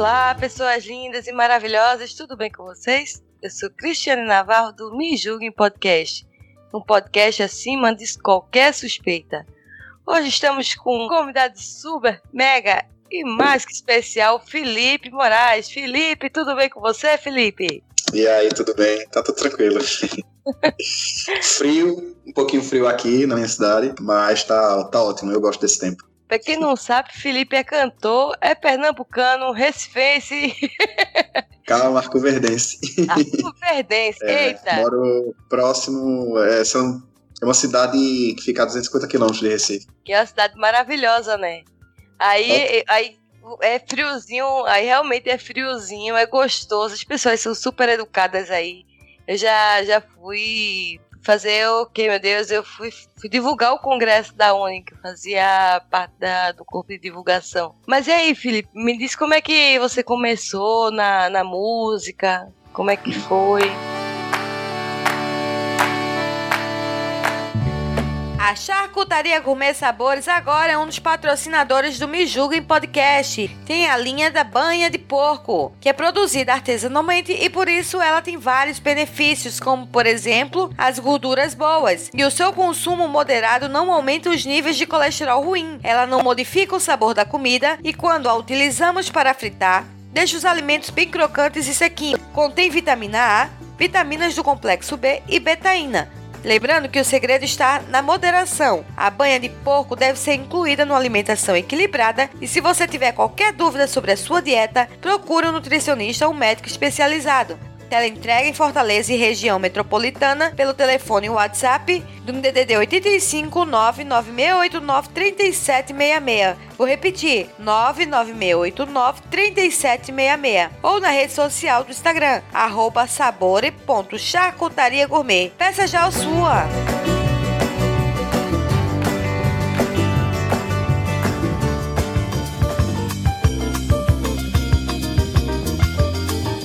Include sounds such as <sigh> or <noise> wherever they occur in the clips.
Olá, pessoas lindas e maravilhosas, tudo bem com vocês? Eu sou Cristiane Navarro do Me Julguem Podcast, um podcast acima de qualquer suspeita. Hoje estamos com um convidado super, mega e mais que especial, Felipe Moraes. Felipe, tudo bem com você, Felipe? E aí, tudo bem? Tá tudo tranquilo. <laughs> frio, um pouquinho frio aqui na minha cidade, mas tá, tá ótimo, eu gosto desse tempo. Pra quem não sabe, Felipe é cantor, é pernambucano, recifense, <laughs> Calma, Marco Verdense. verdense. É, Eita! moro próximo, é, são, é uma cidade que fica a 250 quilômetros de Recife. Que é uma cidade maravilhosa, né? Aí, aí é friozinho, aí realmente é friozinho, é gostoso, as pessoas são super educadas aí. Eu já, já fui fazer o que, meu Deus? Eu fui, fui divulgar o congresso da ONU, que fazia parte da- do corpo de divulgação. Mas e aí, Felipe, me diz como é que você começou na, na música? Como é que foi? A Charcutaria Gourmet Sabores agora é um dos patrocinadores do Me Julguem Podcast. Tem a linha da banha de porco, que é produzida artesanalmente e por isso ela tem vários benefícios, como por exemplo, as gorduras boas. E o seu consumo moderado não aumenta os níveis de colesterol ruim. Ela não modifica o sabor da comida e quando a utilizamos para fritar, deixa os alimentos bem crocantes e sequinhos. Contém vitamina A, vitaminas do complexo B e betaína. Lembrando que o segredo está na moderação. A banha de porco deve ser incluída numa alimentação equilibrada e se você tiver qualquer dúvida sobre a sua dieta, procure um nutricionista ou um médico especializado. Ela entrega em Fortaleza e região metropolitana pelo telefone WhatsApp do DDD 85 99689 3766. Vou repetir: 99689 3766. Ou na rede social do Instagram, arroba sabore.charcutaria gourmet. Peça já a sua!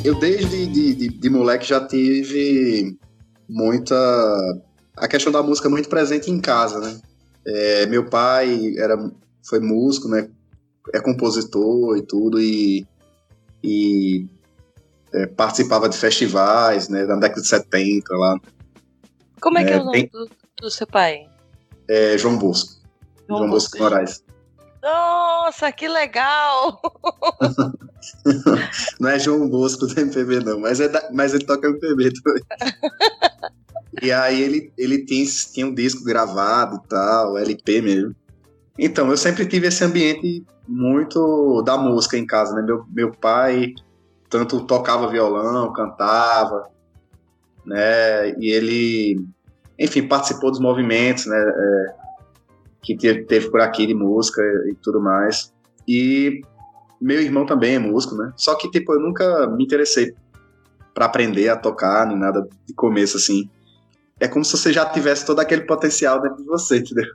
Eu desde de, de, de moleque já tive muita... A questão da música muito presente em casa, né? É, meu pai era, foi músico, né? É compositor e tudo, e, e é, participava de festivais, né? Na década de 70 lá. Como é, que é É, o nome tem- do, do seu pai? É, João Bosco. João, Bosco Moraes. Nossa, que legal! <laughs> Não é João Bosco do MPB, não, mas, é da- mas ele toca MPB também. e aí ele, ele tinha, tinha um disco gravado e tal, LP mesmo. Então, eu sempre tive esse ambiente muito da música em casa, né? Meu, meu pai tanto tocava violão, cantava, né? E ele, enfim, participou dos movimentos, né? é, que teve, teve por aqui de música e tudo mais. E meu irmão também é músico, né? Só que, tipo, eu nunca me interessei pra aprender a tocar, nem nada de começo, assim. É como se você já tivesse todo aquele potencial dentro de você, entendeu?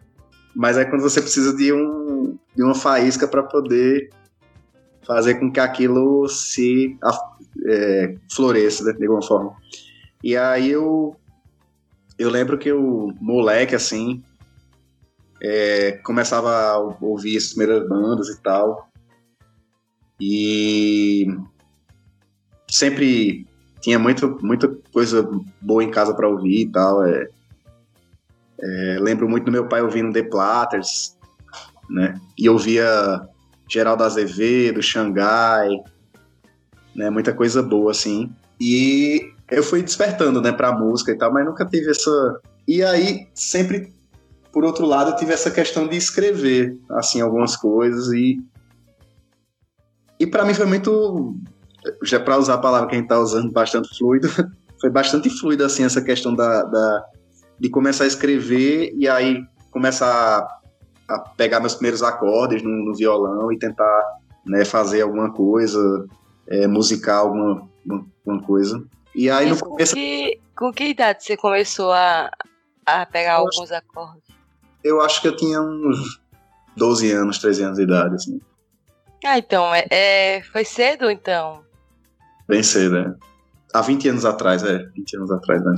Mas é quando você precisa de, um, de uma faísca para poder fazer com que aquilo se é, floresça, né, de alguma forma. E aí eu, eu lembro que o moleque, assim, é, começava a ouvir as primeiras bandas e tal. E sempre tinha muito, muita coisa boa em casa para ouvir e tal. É, é, lembro muito do meu pai ouvindo The Platters, né? E ouvia Geraldo Azevedo, Xangai, né? Muita coisa boa, assim. E eu fui despertando, né, pra música e tal, mas nunca tive essa. E aí, sempre, por outro lado, eu tive essa questão de escrever, assim, algumas coisas e. E para mim foi muito. Já para usar a palavra que a gente tá usando, bastante fluido, <laughs> foi bastante fluido, assim, essa questão da, da de começar a escrever e aí começar a, a pegar meus primeiros acordes no, no violão e tentar né, fazer alguma coisa, é, musical, alguma, alguma coisa. E aí Mas no com, começo que, com que idade você começou a, a pegar Eu alguns acordes? Eu acho que eu tinha uns 12 anos, 13 anos de idade, assim. Ah, então, é, é- foi cedo, então. Bem cedo, né? Há 20 anos atrás, é. 20 anos atrás, né?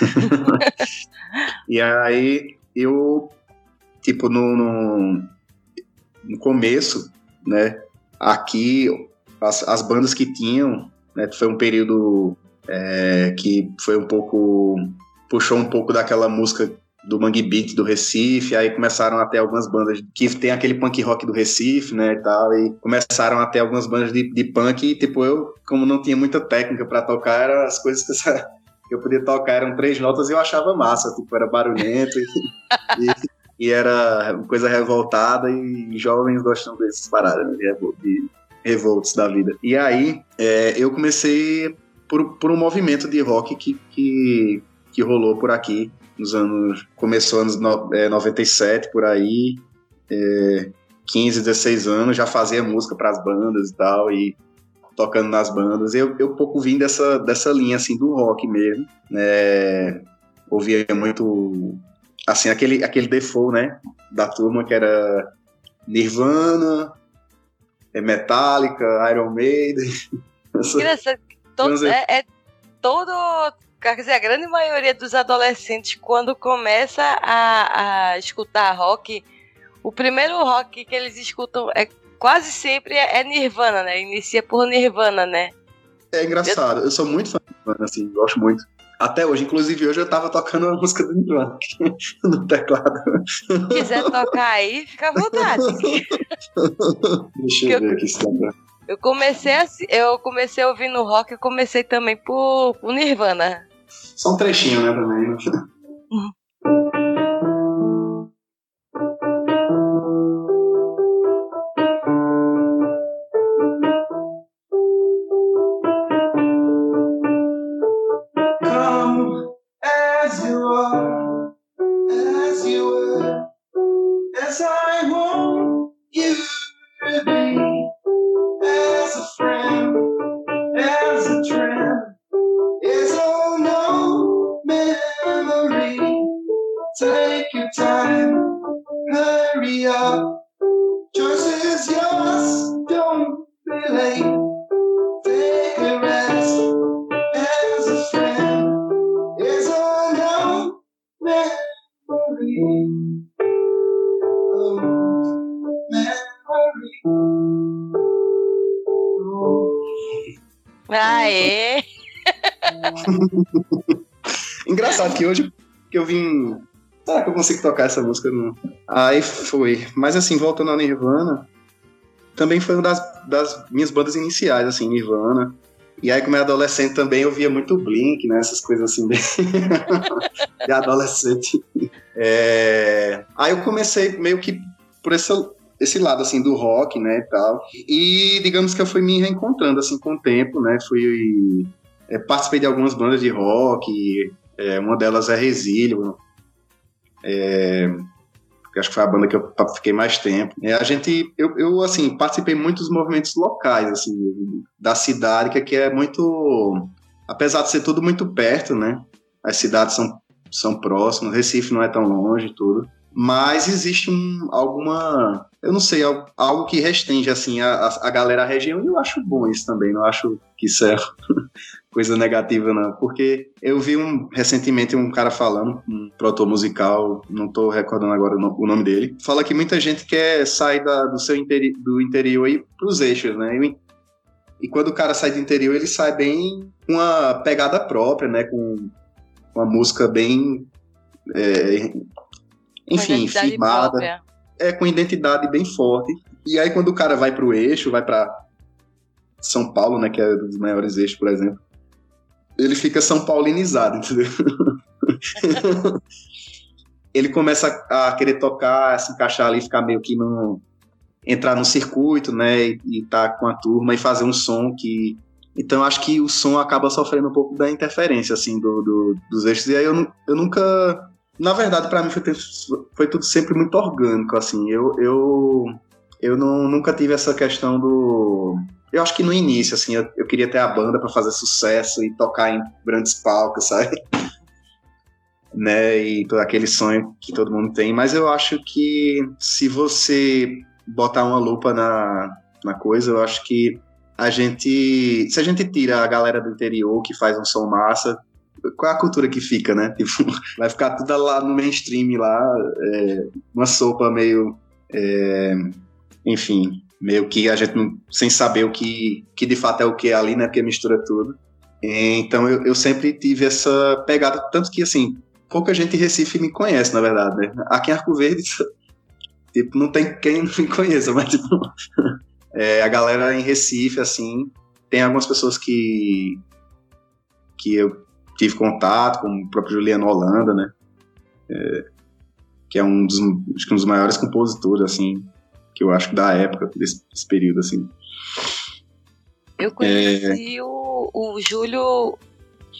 <laughs> e aí, eu, tipo, no, no, no começo, né? Aqui, as, as bandas que tinham, né? Foi um período é, que foi um pouco... Puxou um pouco daquela música do Mangue Beat do Recife, aí começaram a ter algumas bandas que tem aquele punk rock do Recife, né, e tal, e começaram a ter algumas bandas de, de punk, e tipo, eu, como não tinha muita técnica pra tocar, eram as coisas que eu podia tocar, eram três notas e eu achava massa, tipo, era barulhento e, e, e era coisa revoltada e jovens gostam dessas paradas, né, de revoltos da vida. E aí, é, eu comecei por, por um movimento de rock que, que, que rolou por aqui, nos anos. Começou anos no, é, 97 por aí, é, 15, 16 anos, já fazia música para as bandas e tal, e tocando nas bandas. Eu, eu pouco vim dessa, dessa linha assim do rock mesmo, né? Ouvia muito assim aquele aquele default, né, da turma que era Nirvana, é Metallica, Iron Maiden. <laughs> Engraçado, que todo, é, é todo. Quer dizer, a grande maioria dos adolescentes, quando começa a, a escutar rock, o primeiro rock que eles escutam é quase sempre é, é Nirvana, né? Inicia por Nirvana, né? É engraçado, eu sou muito fã de Nirvana, assim, gosto muito. Até hoje, inclusive hoje eu tava tocando a música do Nirvana <laughs> no teclado. Quiser tocar aí, fica à vontade. Deixa eu eu- ver aqui se pra- Eu comecei assim, eu comecei ouvindo rock, eu comecei também por, por Nirvana. Só um trechinho, né, também. Come consigo tocar essa música? Não. Aí foi. Mas assim, voltando a Nirvana, também foi uma das, das minhas bandas iniciais, assim, Nirvana. E aí, como é adolescente, também eu via muito Blink, né? Essas coisas assim, de, <laughs> de adolescente. É, Aí eu comecei meio que por esse, esse lado, assim, do rock, né, e tal. E digamos que eu fui me reencontrando, assim, com o tempo, né? Fui... é, participei de algumas bandas de rock, é, uma delas é Resílio, é, acho que foi a banda que eu fiquei mais tempo. É, a gente, eu, eu, assim, participei muito dos movimentos locais, assim, da cidade, que aqui é muito, apesar de ser tudo muito perto, né? As cidades são, são próximas, Recife não é tão longe tudo. Mas existe um, alguma, eu não sei, al- algo que restringe, assim, a, a, galera, a região, e eu acho bom isso também, não acho que isso é coisa negativa, não. Porque eu vi um, recentemente um cara falando, um produtor musical, não tô recordando agora o no- o nome dele, fala que muita gente quer sair da- do seu interi do interior e pros eixos, né? E, e quando o cara sai do interior, ele sai bem com uma pegada própria, né? Com uma música bem. é, enfim, firmada própria. é com identidade bem forte. E aí quando o cara vai pro eixo, vai pra São Paulo, né, que é um dos maiores eixos, por exemplo, ele fica São Paulinizado, entendeu? <laughs> ele começa a querer tocar, se encaixar ali, ficar meio que no entrar no circuito, né, e, e tá com a turma e fazer um som que então acho que o som acaba sofrendo um pouco da interferência assim do, do- dos eixos e aí eu, eu nunca na verdade, pra mim foi, foi tudo sempre muito orgânico, assim. Eu, eu eu não, nunca tive essa questão do. Eu acho que no início, assim, eu, eu queria ter a banda para fazer sucesso e tocar em grandes palcos, sabe? <laughs> né? E aquele sonho que todo mundo tem. Mas eu acho que se você botar uma lupa na, na coisa, eu acho que a gente. Se a gente tira a galera do interior que faz um som massa, qual é a cultura que fica, né? <laughs> Tipo, vai ficar tudo lá no mainstream lá, é, uma sopa meio. É, enfim, meio que a gente não, sem saber o que, que de fato é o que é ali, né? Porque mistura tudo. Então eu, eu sempre tive essa pegada, tanto que assim, pouca gente em Recife me conhece, na verdade, né? Aqui em Arco Verde, <laughs> tipo, não tem quem <laughs> me conheça, mas tipo, <laughs> é, a galera em Recife, assim, tem algumas pessoas que que eu tive contato, como o próprio Juliano Holanda, né? É, que é um dos, um dos maiores compositores, assim, que eu acho da época, desse, desse período, assim. Eu conheci é... o, o Júlio,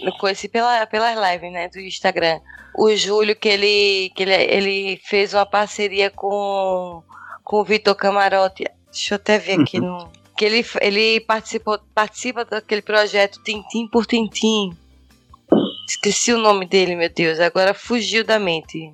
eu conheci pela, pelas lives, né, do Instagram. O Júlio, que ele, que ele, ele fez uma parceria com, com o Vitor Camarote. Deixa eu até ver aqui no. Que ele, ele participou, participa daquele projeto Tintim por Tintim. Esqueci o nome dele, meu Deus. Agora fugiu da mente.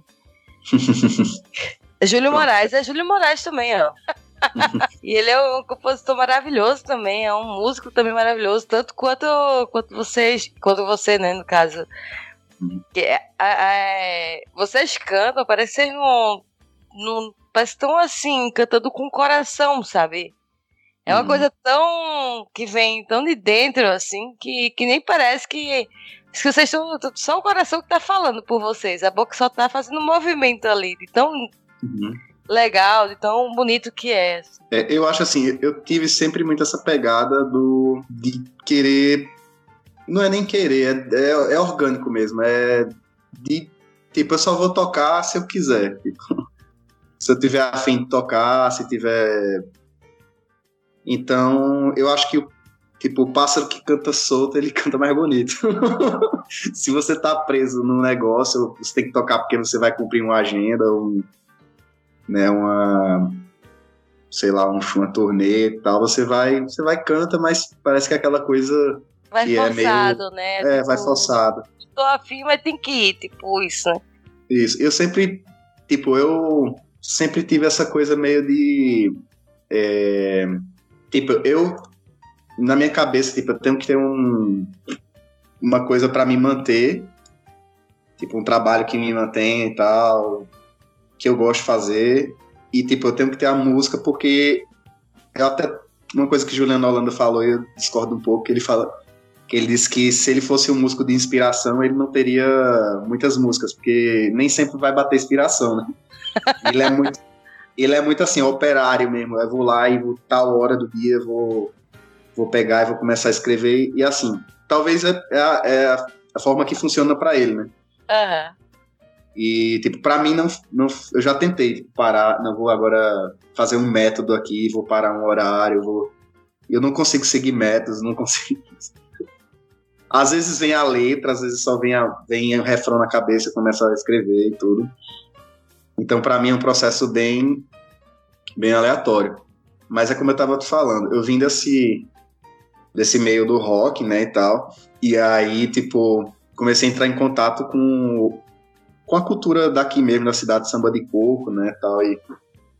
<laughs> Júlio Moraes. É Júlio Moraes também, ó. <laughs> e ele é um compositor maravilhoso também, é um músico também maravilhoso, tanto quanto, quanto vocês, quanto você, né, no caso. Uhum. É, é, vocês cantam, parece que não, não. Parece que estão assim, cantando com o coração, sabe? É uma uhum. coisa tão. que vem tão de dentro, assim, que, que nem parece que que vocês estão. Só o coração que tá falando por vocês. A boca só tá fazendo um movimento ali. De tão uhum. legal, de tão bonito que é. é. Eu acho assim, eu tive sempre muito essa pegada do de querer. Não é nem querer, é, é, é orgânico mesmo. É de. Tipo, eu só vou tocar se eu quiser. Tipo, <laughs> se eu tiver afim de tocar, se tiver. Então, eu acho que o Tipo, o pássaro que canta solto, ele <laughs> canta mais bonito. <laughs> Se você tá preso num negócio, você tem que tocar porque você vai cumprir uma agenda, um, né, uma sei lá, um, uma turnê e tal, você vai, você vai canta, mas parece que é aquela coisa vai que forçado, é meio, né? É, tipo, vai forçado. Tô afim, mas tem que ir, tipo isso, né? Isso. Eu sempre, tipo, eu sempre tive essa coisa meio de é, tipo, eu na minha cabeça, tipo, eu tenho que ter um, uma coisa para me manter, tipo, um trabalho que me mantém e tal, que eu gosto de fazer, e, tipo, eu tenho que ter a música porque é até uma coisa que Juliano Holanda falou, e eu discordo um pouco, que ele fala que ele disse que se ele fosse um músico de inspiração, ele não teria muitas músicas, porque nem sempre vai bater inspiração, né? <laughs> Ele é muito, ele é muito assim, operário mesmo. Eu vou lá e vou tal hora do dia, vou vou pegar e vou começar a escrever. E assim, talvez é, é, a, é a, forma que funciona para ele, né? Uhum. E, tipo, pra mim, não, não, eu já tentei parar, não vou agora fazer um método aqui, vou parar um horário, vou... Eu não consigo seguir métodos, não <laughs> consigo... Às vezes vem a letra, às vezes só vem, a, vem o refrão na cabeça, começa a escrever e tudo. Então, para mim, é um processo bem, bem aleatório. Mas é como eu tava te falando, eu vim desse, desse meio do rock, né, e tal. E aí, tipo, comecei a entrar em contato com, com a cultura daqui mesmo, da cidade de Samba de Coco, né, tal. E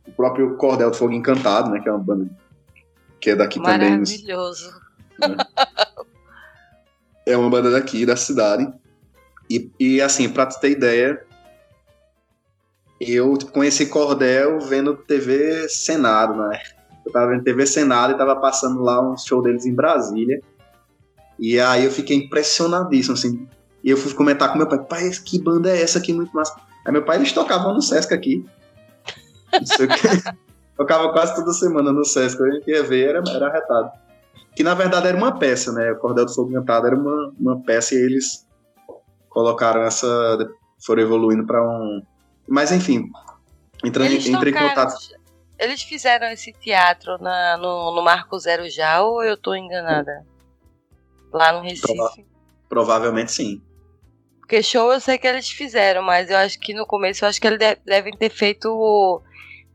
o próprio Cordel do Fogo Encantado, né, que é uma banda que é daqui também. Maravilhoso. Né? É uma banda daqui, da cidade. E, e assim, pra tu ter ideia, eu tipo, conheci Cordel vendo TV Senado, né? Eu tava vendo TV Senado e tava passando lá um show deles em Brasília. E aí eu fiquei impressionadíssimo, assim. E eu fui comentar com meu pai, pai, que banda é essa aqui, muito massa. Aí meu pai, eles tocavam no Sesc aqui. <laughs> Tocava quase toda semana no Sesc. A gente ia ver, era, era arretado. Que na verdade era uma peça, né? O Cordel do Fogo Cantado era uma, uma peça e eles colocaram essa. foram evoluindo para um. Mas enfim, entrando, entrei em contato. Eles fizeram esse teatro na, no, no Marco Zero já ou eu tô enganada? Lá no Recife? Prova provavelmente sim. Porque show eu sei que eles fizeram, mas eu acho que no começo eu acho que eles devem ter feito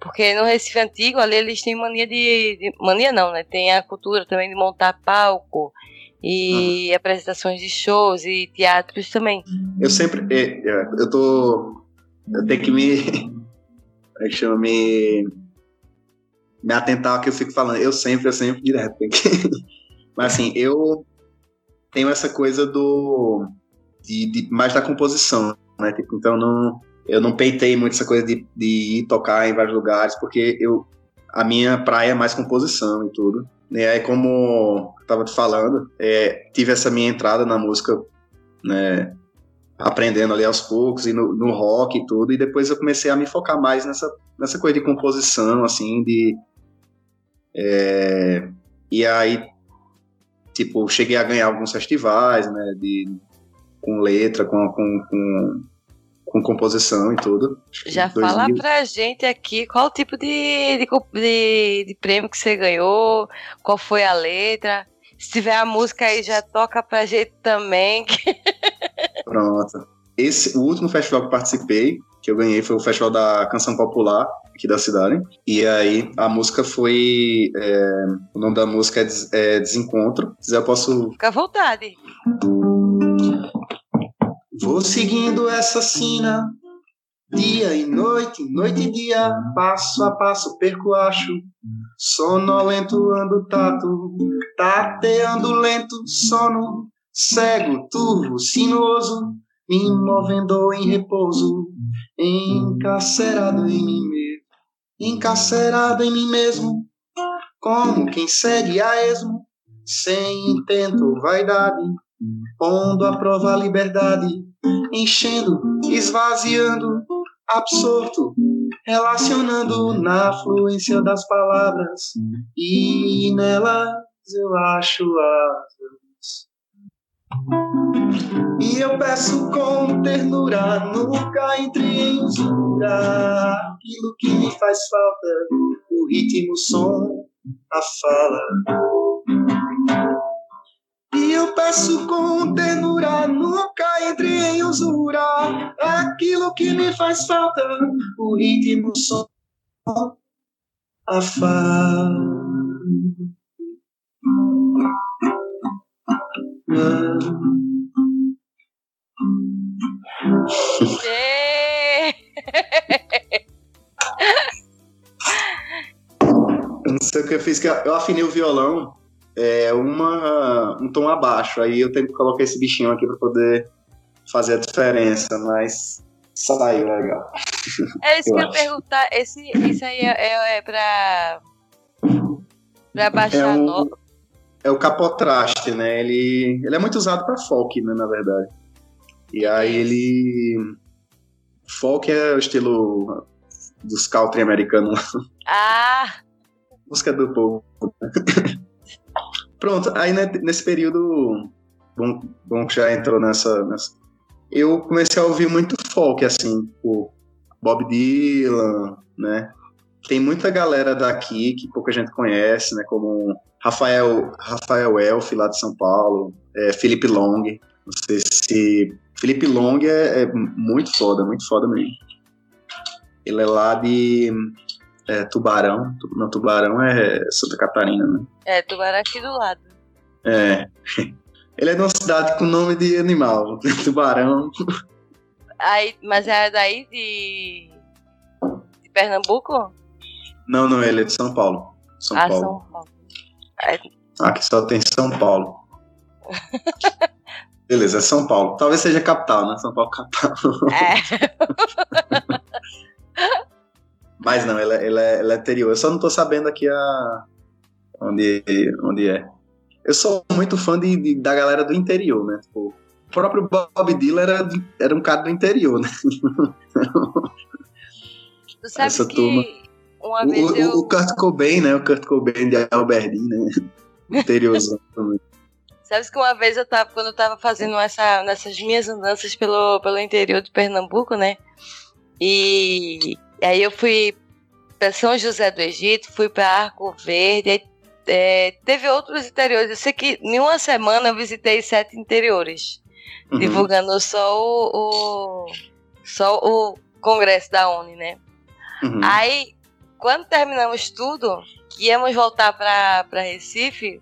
Porque no Recife Antigo, ali eles têm mania de, de, Mania não, né? Tem a cultura também de montar palco e uhum. apresentações de shows e teatros também. Eu sempre. É, eu tô. Eu tenho que me. <laughs> Como é que chama? Me. Me atentar ao que eu fico falando. Eu sempre, eu sempre direto. <laughs> Mas assim, eu tenho essa coisa do. De, de, mais da composição, né? Tipo, então não eu não peitei muito essa coisa de, de ir tocar em vários lugares, porque eu a minha praia é mais composição e tudo. E aí, como eu tava te falando, é, tive essa minha entrada na música, né, aprendendo ali aos poucos, e no, no, rock e tudo, e depois eu comecei a me focar mais nessa, nessa coisa de composição, assim, de... É, e aí, tipo, cheguei a ganhar alguns festivais, né, de, com letra, com, com, com com composição e tudo. Já fala pra gente aqui qual o tipo de, de, de, de, prêmio que você ganhou, qual foi a letra. Se tiver a música aí, já toca pra gente também. <laughs> Pronto. Esse, o último festival que participei, que eu ganhei, foi o Festival da Canção Popular, aqui da cidade. E aí a música foi. É, o nome da música é, Des, é Desencontro. Se eu posso. Fica à vontade. Vou seguindo essa sina, dia e noite, noite e dia, passo a passo perco acho, sonolento ando tato, tateando lento, sono, cego, turvo, sinuoso, me movendo em repouso, encarcerado em mim mesmo, encarcerado em mim mesmo, como quem segue a esmo, sem intento, vaidade, pondo à prova a liberdade, enchendo, esvaziando, absorto, relacionando na fluência das palavras, e nelas eu acho as e eu peço com ternura, nunca entre em usura, aquilo que me faz falta, o ritmo, o som, a fala. E eu peço com ternura, nunca entre em usura. Aquilo que me faz falta, o ritmo, o som, a fala. Eu não sei o que eu fiz, que eu afinei o violão é uma, um tom abaixo. Aí eu tenho que colocar esse bichinho aqui para poder fazer a diferença, mas saiu legal. É isso eu que eu perguntar. Esse, esse aí é, é, é pra, pra baixar é um, no... É o capotraste, né? Ele, ele é muito usado para folk, né, na verdade. E aí ele... Folk é o estilo dos country americanos. Ah! Música do povo. <laughs> Pronto, aí né, nesse período, bom, bom que já entrou nessa, nessa, Eu comecei a ouvir muito folk, assim, o Bob Dylan, né? Tem muita galera daqui que pouca gente conhece, né? Como Rafael, Rafael Elf, lá de São Paulo, é, Felipe Long. Não sei se. Felipe Long é, é muito foda, muito foda mesmo. Ele é lá de é, Tubarão. Não, Tubarão é Santa Catarina, né? É, Tubarão é aqui do lado. É. <laughs> Ele é de uma cidade com nome de animal, <laughs> Tubarão. Aí, mas é daí de, de Pernambuco? Não, não, ele é de São Paulo. São ah, Paulo. São Paulo. É... Aqui só tem São Paulo. <laughs> Beleza, é São Paulo. Talvez seja capital, né? São Paulo capital. É. Mas não, ela, ela, ela é anterior. Eu só não tô sabendo aqui a... onde, onde é. Eu sou muito fã de, de da galera do interior, né? Tipo, o próprio Bob Dylan era, era um cara do interior, né? Tu sabe Essa que turma. uma vez o, eu... o Kurt Cobain, né? O Kurt Cobain de Albertin, né? Interiorzão <laughs> também. Sabe que uma vez eu tava, quando eu tava fazendo essa, nessas minhas andanças pelo, pelo interior de Pernambuco, né? E aí eu fui para São José do Egito, fui para Arco Verde, é, teve outros interiores. Eu sei que em uma semana eu visitei sete interiores, uhum. divulgando só o, o, só o congresso da ONU, né? Uhum. Aí, quando terminamos tudo, que íamos voltar pra Recife,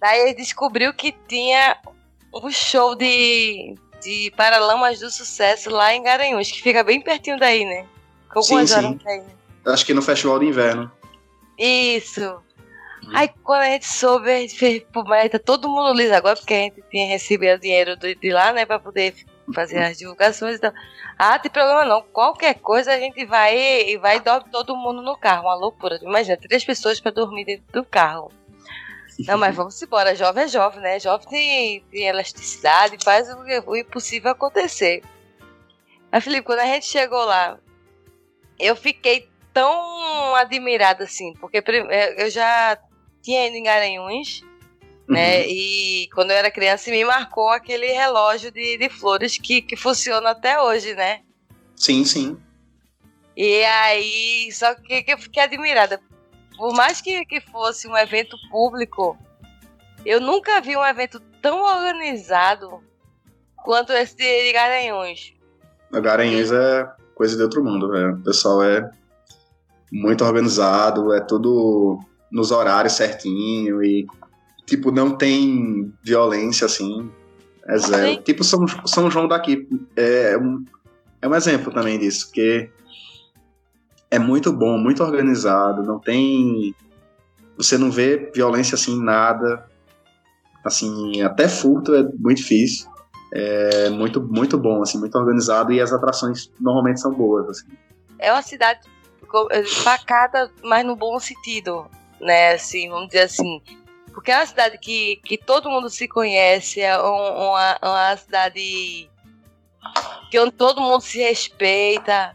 daí descobriu que tinha um show de, de Paralamas do Sucesso lá em Garanhuns, que fica bem pertinho daí, né? Algumas Sim? Acho que no Festival de Inverno. Isso. Aí quando a gente soube, a gente fez, mas tá todo mundo liso agora, porque a gente tinha recebido dinheiro de, de lá, né, pra poder fazer as divulgações. Então, ah, tem problema não. Qualquer coisa a gente vai e vai e dorme todo mundo no carro. Uma loucura. Imagina, três pessoas pra dormir dentro do carro. Não, mas vamos embora. Jovem é jovem, né? Jovem tem, tem elasticidade, faz o, o impossível acontecer. Mas, Felipe, quando a gente chegou lá, eu fiquei tão admirada assim, porque eh, eu já tinha ido em Garanhuns, né? Uhum. E quando eu era criança, me marcou aquele relógio de, de flores que, que funciona até hoje, né? Sim, sim. E aí, só que, que eu fiquei admirada. Por mais que, que fosse um evento público, eu nunca vi um evento tão organizado quanto esse de Garanhuns. O Garanhuns é coisa de outro mundo, velho. O pessoal é muito organizado, é tudo nos horários certinho e, tipo, não tem violência, assim. É zero. Sim. Tipo São, São João daqui. É um, é um exemplo também disso, porque é muito bom, muito organizado, não tem... Você não vê violência, assim, nada. Assim, até furto é muito difícil. É muito, muito bom, assim, muito organizado e as atrações normalmente são boas, assim. É uma cidade pacata, mas no bom sentido, né? Assim, vamos dizer assim. Porque é uma cidade que, que todo mundo se conhece, é um- uma, uma cidade que onde todo mundo se respeita.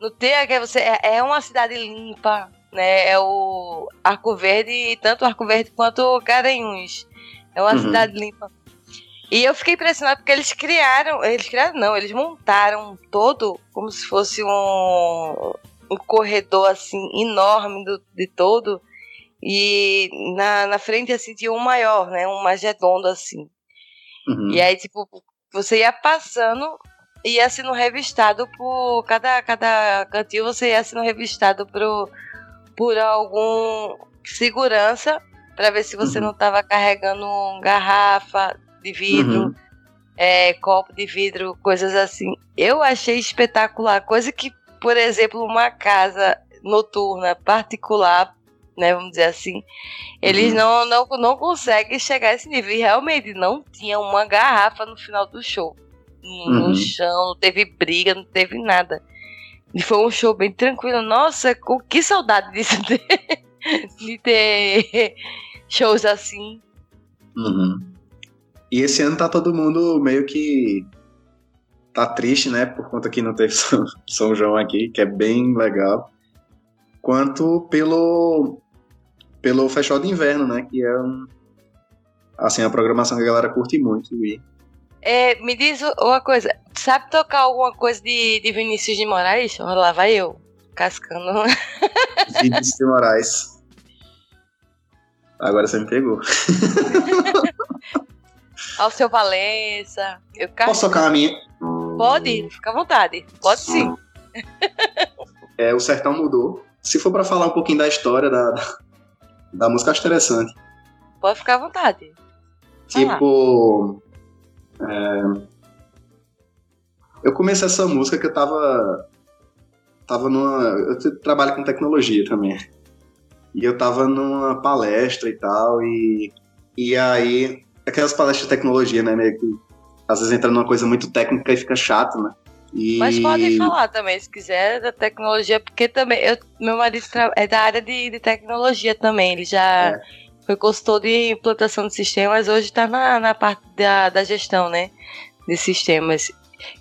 Não tem aquela você é, é uma cidade limpa, né? É o Arco Verde, tanto Arco Verde quanto Garanhuns. É uma Uhum. cidade limpa. E eu fiquei impressionada porque eles criaram, eles criaram não, eles montaram todo como se fosse um, um corredor assim enorme do, de todo e na, na frente assim tinha um maior, né, um mais redondo assim. Uhum. E aí tipo você ia passando e ia sendo revistado por cada cada cantinho você ia sendo revistado por por algum segurança para ver se você Uhum. não estava carregando garrafa de vidro, Uhum. é, copo de vidro, coisas assim. Eu achei espetacular, coisa que, por exemplo, uma casa noturna particular, né, vamos dizer assim, eles Uhum. não, não, não conseguem chegar a esse nível. E realmente não tinha uma garrafa no final do show. No Uhum. chão, não teve briga, não teve nada. E foi um show bem tranquilo. Nossa, com que saudade disso <laughs> de, de ter shows assim. Uhum. E esse ano tá todo mundo meio que tá triste, né? Por conta que não teve <laughs> São, São João aqui, que é bem legal. Quanto pelo pelo Festival de Inverno, né? Que é um, assim, a programação que a galera curte muito. E É, me diz uma coisa, sabe tocar alguma coisa de, de Vinícius de Moraes? Lá, vai eu, cascando. <laughs> Vinícius de Moraes. Agora você me pegou. <laughs> Ao seu Valença. Eu Posso casco. tocar a minha? Pode, fica à vontade. Pode sim. É, o Sertão mudou. Se for pra falar um pouquinho da história da, da, da música, acho interessante. Pode ficar à vontade. Tipo. é, eu comecei essa música que eu tava. Tava numa. Eu trabalho com tecnologia também. E eu tava numa palestra e tal, e. E aí. Aquelas palestras de tecnologia, né? Meio que. Às vezes entra numa coisa muito técnica e fica chato, né? E... Mas pode falar também, se quiser, da tecnologia, porque também eu, meu marido é da área de, de tecnologia também. Ele já É. foi consultor de implantação de sistemas, hoje está na, na parte da, da gestão, né? De sistemas.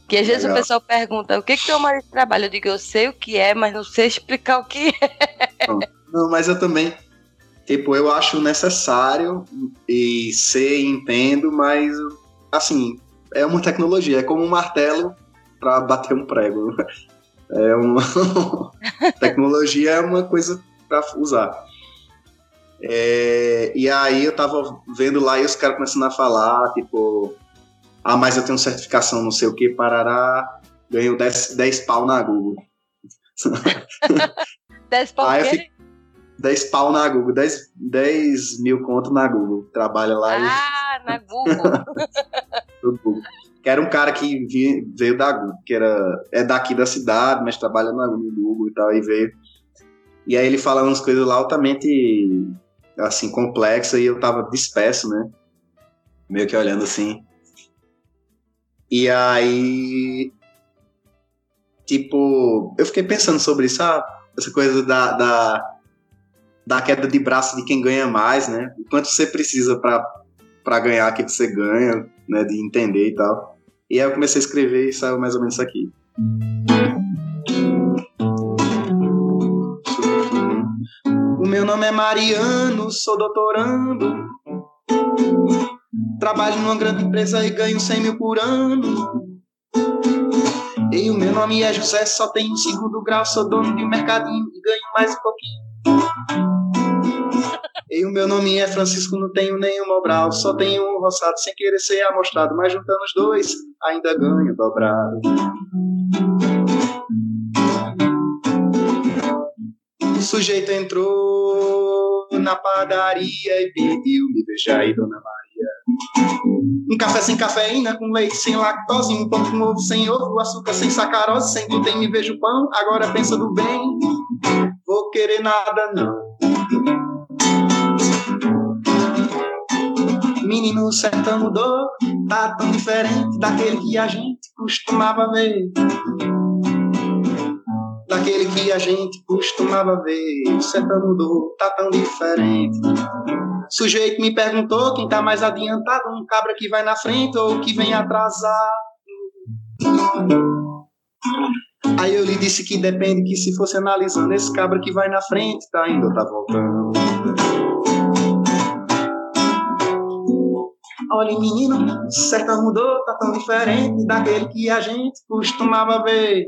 Que às vezes o pessoal pergunta, o que que teu marido trabalha? Eu digo, eu sei o que é, mas não sei explicar o que é. Não, mas eu também. Tipo, eu acho necessário e sei, entendo, mas assim, é uma tecnologia, é como um martelo para bater um prego. <laughs> É uma <laughs> tecnologia é uma coisa para usar. É, e aí eu tava vendo lá e os caras começando a falar, tipo, ah, mas eu tenho certificação não sei o que, parará, ganhou 10, 10 pau na Google. <laughs> 10 pau Ah, eu fico- 10 pau na Google, 10, 10 mil conto na Google. Trabalha lá Ah, na Google. e <laughs> no Google. Que era um cara que veio da Google, que era, é daqui da cidade, mas trabalha na- no Google e tal, e veio. E aí ele fala umas coisas lá altamente, assim, complexas, e eu tava disperso, né? Meio que olhando assim. E aí, tipo, eu fiquei pensando sobre isso, ah, essa coisa da, da, da queda de braço de quem ganha mais, né? O quanto você precisa para ganhar o que você ganha, né? De entender e tal. E aí eu comecei a escrever e saiu mais ou menos isso aqui. O meu nome é Mariano, sou doutorando. Trabalho numa grande empresa e ganho 100 mil por ano. E o meu nome é José, só tenho segundo grau, sou dono de um mercadinho e ganho mais um pouquinho. E o meu nome é Francisco, não tenho nenhum mobral, só tenho um roçado sem querer ser amostrado, mas juntando os dois, ainda ganho dobrado. O sujeito entrou na padaria e pediu me beijar aí, dona Maria. Um café sem cafeína, com leite sem lactose, um pão com ovo sem ovo, açúcar sem sacarose, sem glúten me vejo pão, agora pensa do bem, vou querer nada não. Menino sertão mudou, tá tão diferente daquele que a gente costumava ver. Daquele que a gente costumava ver. O sertão mudou, tá tão diferente. Sujeito me perguntou quem tá mais adiantado, um cabra que vai na frente ou que vem atrasado. Aí eu lhe disse que depende, que se fosse analisando, esse cabra que vai na frente tá indo ou tá voltando. Olha, menino, sertão mudou, tá tão diferente daquele que a gente costumava ver.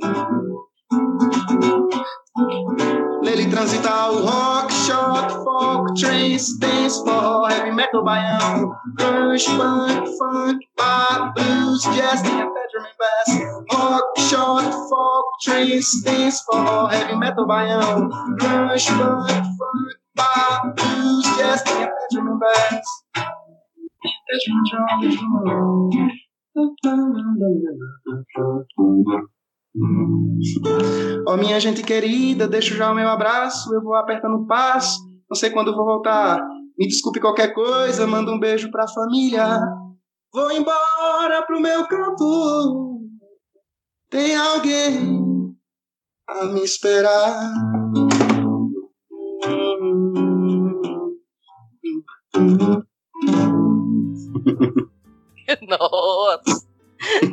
Nele transita o rock, shot, folk, trance, dance, for heavy metal, baião, grunge, punk, funk, pop, blues, jazz, tem até drum and bass. Rock, shot, folk, trance, dance, for heavy metal, baião, grunge, punk, funk, pop, blues, jazz, tem até drum and bass. Ó minha gente querida, deixo já o meu abraço, eu vou apertando o passo, não sei quando vou voltar. Me desculpe qualquer coisa, manda um beijo pra família. Vou embora pro meu canto. Tem alguém a me esperar. <laughs> Nossa.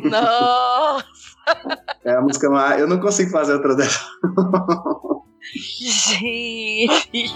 Nossa. É a música mais. Eu não consigo fazer outra dessa. <laughs> <laughs> Gente.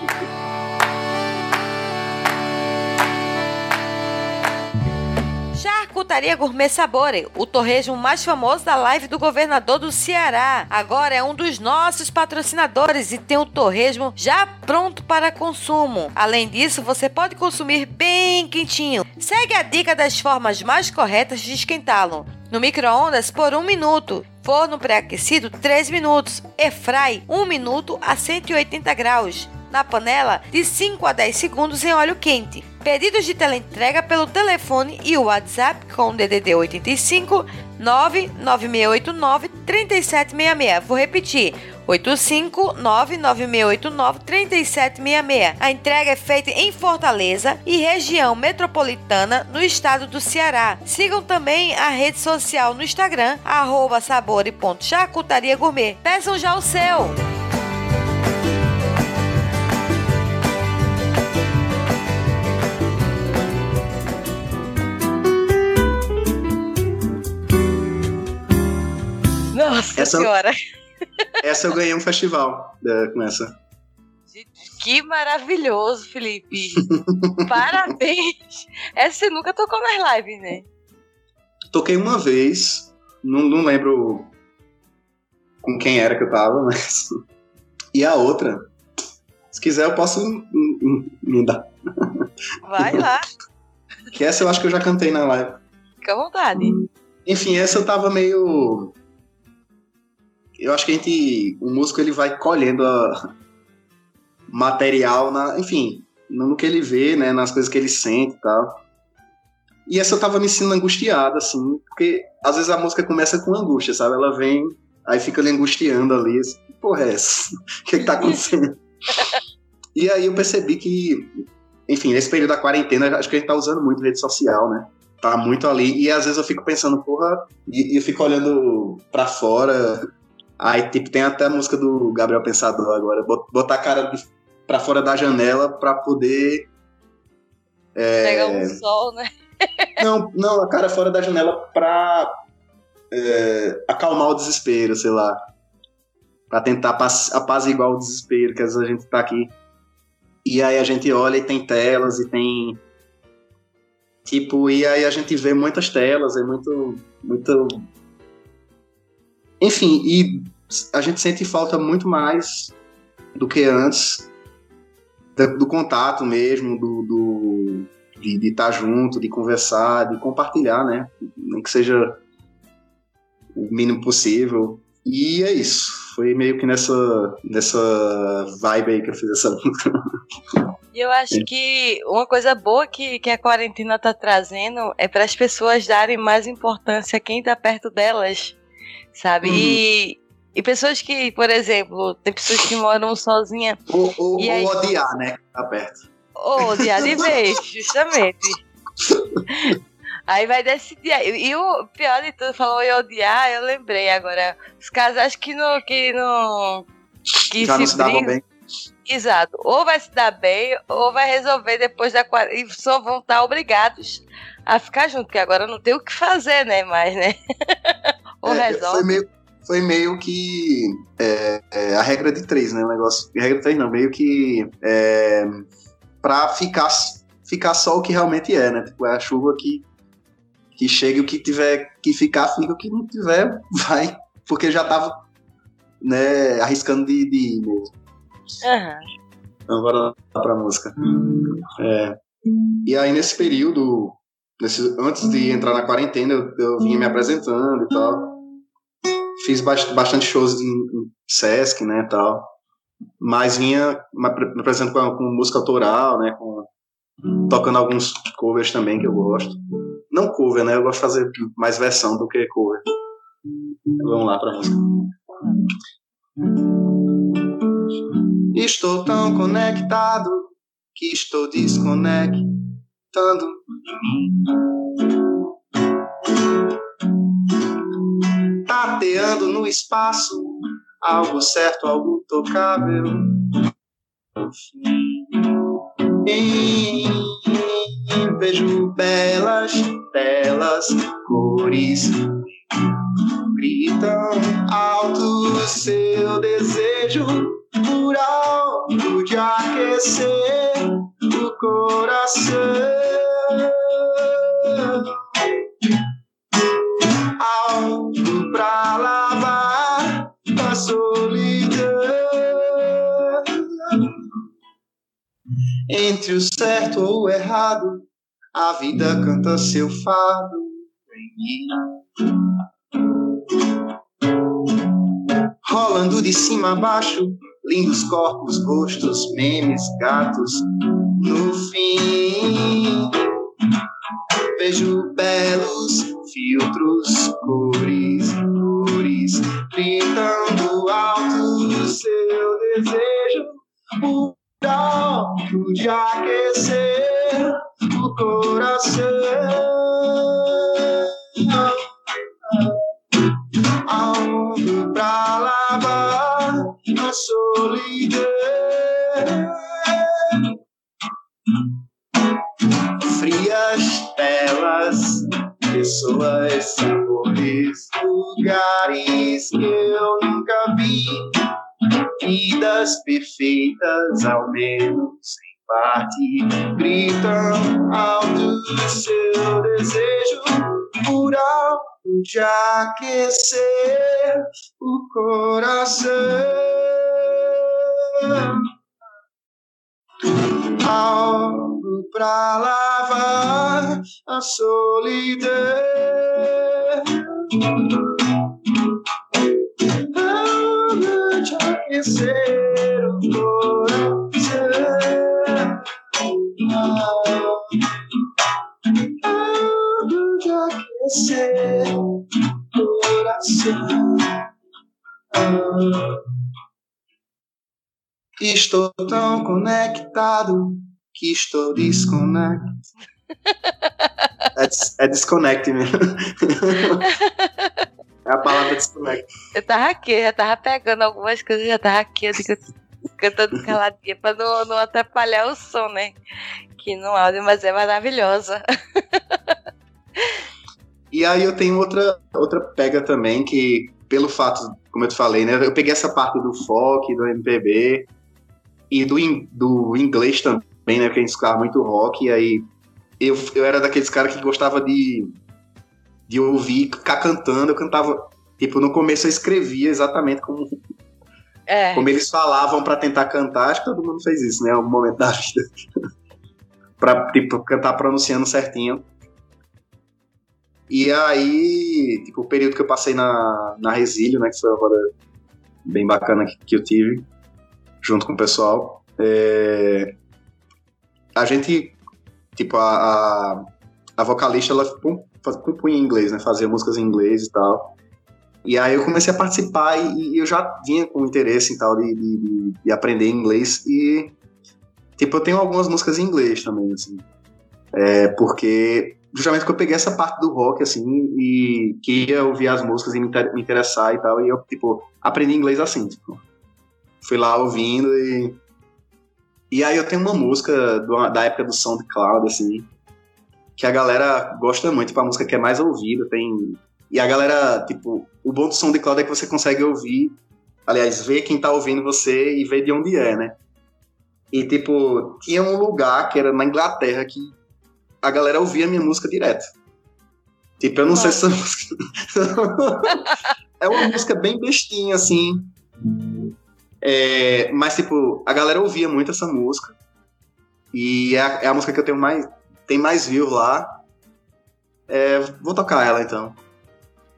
Charcutaria Gourmet Sabore, o torresmo mais famoso da live do governador do Ceará. Agora é um dos nossos patrocinadores e tem o torresmo já pronto para consumo. Além disso, você pode consumir bem quentinho. Segue a dica das formas mais corretas de esquentá-lo. No micro-ondas por 1 minuto. Forno pré-aquecido 3 minutos. Airfry 1 minuto a 180 graus. Na panela de 5 a 10 segundos em óleo quente. Pedidos de teleentrega pelo telefone e o WhatsApp com o DDD 85 99689 3766. Vou repetir. 85 99689 3766. A entrega é feita em Fortaleza e região metropolitana no estado do Ceará. Sigam também a rede social no Instagram, arroba gourmet. Peçam já o seu! Nossa Essa- senhora. Essa eu ganhei um festival é, com essa. Que maravilhoso, Felipe. <laughs> Parabéns. Essa você nunca tocou nas lives, né? Toquei uma vez, não, não lembro com quem era que eu tava, <laughs> mas. E a outra, se quiser eu posso hum, hum, me dar. Vai lá, Que essa eu acho que eu já cantei na live. fica à vontade. Enfim, essa eu tava meio. Eu acho que a gente, o músico ele vai colhendo material na, enfim, no que ele vê, né, nas coisas que ele sente e tal. E essa eu tava me sentindo angustiada, assim, porque às vezes a música começa com angústia, sabe? Ela vem, aí fica ali angustiando ali, assim, que porra é essa? <laughs> O que, que tá acontecendo? <laughs> e aí eu percebi que, enfim, nesse período da quarentena, acho que a gente tá usando muito rede social, né? Tá muito ali, e às vezes eu fico pensando, porra, e, e eu fico olhando pra fora, aí tipo, tem até a música do Gabriel Pensador agora, botar a cara pra fora da janela pra poder... É... Pegar um sol, né? <laughs> Não, não, a cara fora da janela pra é, acalmar o desespero, sei lá. Pra tentar apaziguar o desespero, que às vezes a gente tá aqui. E aí a gente olha e tem telas e tem. Tipo, e aí a gente vê muitas telas, é muito. muito... Enfim, e a gente sente falta muito mais do que antes do, do contato mesmo, do, do de estar tá junto, de conversar, de compartilhar, né? Nem que seja o mínimo possível. E é isso. Foi meio que nessa, nessa vibe aí que eu fiz essa música. E eu acho que uma coisa boa que, que a quarentena tá trazendo é para as pessoas darem mais importância a quem tá perto delas, sabe? Uhum. E, e pessoas que, por exemplo, tem pessoas que moram sozinha. Ou, ou, ou aí... odiar, né? Tá perto. Ou odiar de vez, <laughs> justamente. Aí vai decidir. E o pior de tudo, falou em odiar, eu lembrei agora. Os casais que não. Que não que Já se, não se davam bem. Exato. Ou vai se dar bem, ou vai resolver depois da quarentena. E só vão estar obrigados a ficar junto, porque agora não tem o que fazer, né? Mais, né? <laughs> ou é, resolve. Foi meio, foi meio que é, é, a regra de três, né? O negócio. A regra de três não, meio que. É, para ficar, ficar só o que realmente é, né? Tipo, é a chuva que, que chega o que tiver que ficar, fica, o que não tiver, <laughs> vai. Porque já tava né, arriscando de, de ir mesmo. Uhum. Então, bora lá pra música. É, e aí, nesse período, nesse, antes de entrar na quarentena, eu, eu vinha me apresentando e tal. Fiz bastante shows em, Sesc, né, tal mas vinha me apresentando com, com, música autoral, né, com, tocando alguns covers também que eu gosto. Não cover, né, eu gosto de fazer mais versão do que cover. Vamos lá para a música. Estou tão conectado que estou mim. Tateando no espaço algo certo, algo tocável. Enfim, vejo belas, belas cores gritam alto seu desejo por algo de aquecer o coração. Entre o certo ou o errado, a vida canta seu fado. Rolando de cima a baixo, lindos corpos, rostos, memes, gatos. No fim, vejo belos filtros, perfeitas, ao menos em parte, gritam alto seu desejo por algo de aquecer o coração. Algo pra lavar a solidão. Aquecer o coração. Algo de aquecer o coração. Estou tão conectado que estou desconectado. <laughs> É, des- é desconnect mesmo. <laughs> É a palavra desconect. Eu tava aqui, já tava pegando algumas coisas, já tava aqui, eu digo, cantando <laughs> caladinha pra não, não atrapalhar o som, né? Que no áudio, mas é maravilhosa. E aí eu tenho outra, outra pega também, que pelo fato, como eu te falei, né? Eu peguei essa parte do folk, do MPB e do, in- do inglês também, né? Porque a gente escutava muito rock, e aí eu, eu era daqueles caras que gostava de, de ouvir, ficar cantando, eu cantava. Tipo, no começo eu escrevia exatamente como, É. como eles falavam pra tentar cantar, acho que todo mundo fez isso, né? Em algum momento da vida. <laughs> pra, tipo, cantar pronunciando certinho. E aí, tipo, o período que eu passei na, na Resílio, né? Que foi uma roda bem bacana que, que eu tive, junto com o pessoal. é, a gente, tipo, a, a, a vocalista, ela compunha em inglês, né? Fazia músicas em inglês e tal. E aí eu comecei a participar e, e eu já vinha com interesse e tal de, de, de- de aprender inglês e tipo eu tenho algumas músicas em inglês também assim. É, porque justamente que eu peguei essa parte do rock assim e queria ouvir as músicas e me, inter- me interessar e tal e eu tipo aprendi inglês assim tipo fui lá ouvindo e e aí eu tenho uma música do- da época do SoundCloud assim que a galera gosta muito para música que é mais ouvida tem e a galera, tipo, o bom do som de cloud é que você consegue ouvir, aliás, ver quem tá ouvindo você e ver de onde é, né? E, tipo, tinha um lugar que era na Inglaterra que a galera ouvia minha música direto. Tipo, eu não sei se essa música. <laughs> é uma música bem bestinha, assim. É, mas, tipo, a galera ouvia muito essa música. E é a, é a música que eu tenho mais. Tem mais views lá. É, vou tocar ela então.